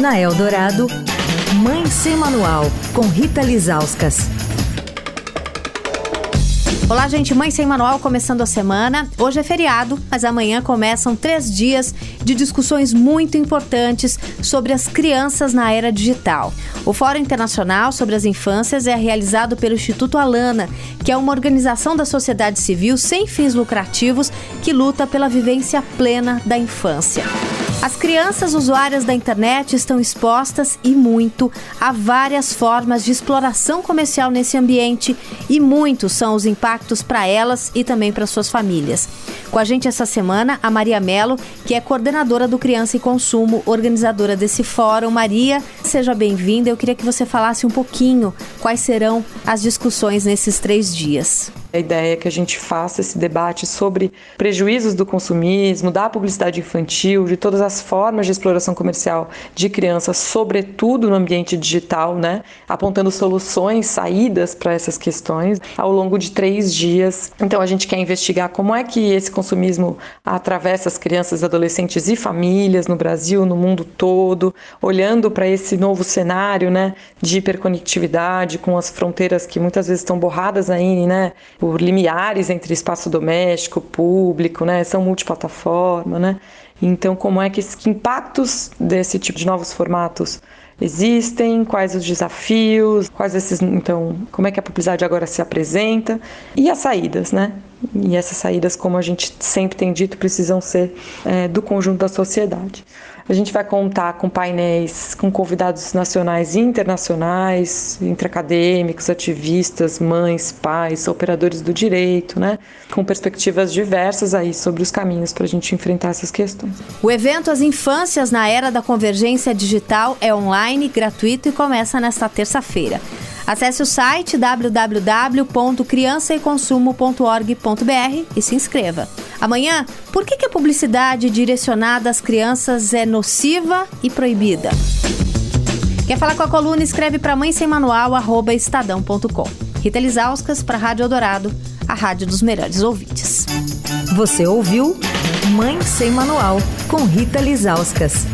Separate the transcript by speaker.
Speaker 1: Na Eldorado, Mãe Sem Manual, com Rita Lizauskas.
Speaker 2: Olá, gente. Mãe Sem Manual começando a semana. Hoje é feriado, mas amanhã começam três dias de discussões muito importantes sobre as crianças na era digital. O Fórum Internacional sobre as Infâncias é realizado pelo Instituto Alana, que é uma organização da sociedade civil sem fins lucrativos que luta pela vivência plena da infância. As crianças usuárias da internet estão expostas e muito a várias formas de exploração comercial nesse ambiente e muitos são os impactos para elas e também para suas famílias. Com a gente essa semana, a Maria Mello, que é coordenadora do Criança e Consumo, organizadora desse fórum. Maria, seja bem-vinda. Eu queria que você falasse um pouquinho quais serão as discussões nesses três dias.
Speaker 3: A ideia é que a gente faça esse debate sobre prejuízos do consumismo, da publicidade infantil, de todas as formas de exploração comercial de crianças, sobretudo no ambiente digital, né? apontando soluções, saídas para essas questões ao longo de três dias. Então a gente quer investigar como é que esse consumismo atravessa as crianças, adolescentes e famílias no Brasil, no mundo todo, olhando para esse novo cenário né, de hiperconectividade, com as fronteiras que muitas vezes estão borradas aí, né? por limiares entre espaço doméstico, público, né? São multiplataforma, né? Então, como é que, que impactos desse tipo de novos formatos existem, quais os desafios, quais esses, então, como é que a publicidade agora se apresenta e as saídas, né? E essas saídas, como a gente sempre tem dito, precisam ser é, do conjunto da sociedade. A gente vai contar com painéis com convidados nacionais e internacionais, entre acadêmicos, ativistas, mães, pais, operadores do direito, né? Com perspectivas diversas aí sobre os caminhos para a gente enfrentar essas questões.
Speaker 2: O evento As Infâncias na Era da Convergência Digital é online, gratuito e começa nesta terça-feira. Acesse o site www.criançaeconsumo.org.br e se inscreva. Amanhã, por que, a publicidade direcionada às crianças é nociva e proibida? Quer falar com a coluna? Escreve para mãe sem manual, arroba estadão.com. Rita Lisauskas para a Rádio Eldorado, a rádio dos melhores ouvintes.
Speaker 1: Você ouviu Mãe Sem Manual, com Rita Lisauskas.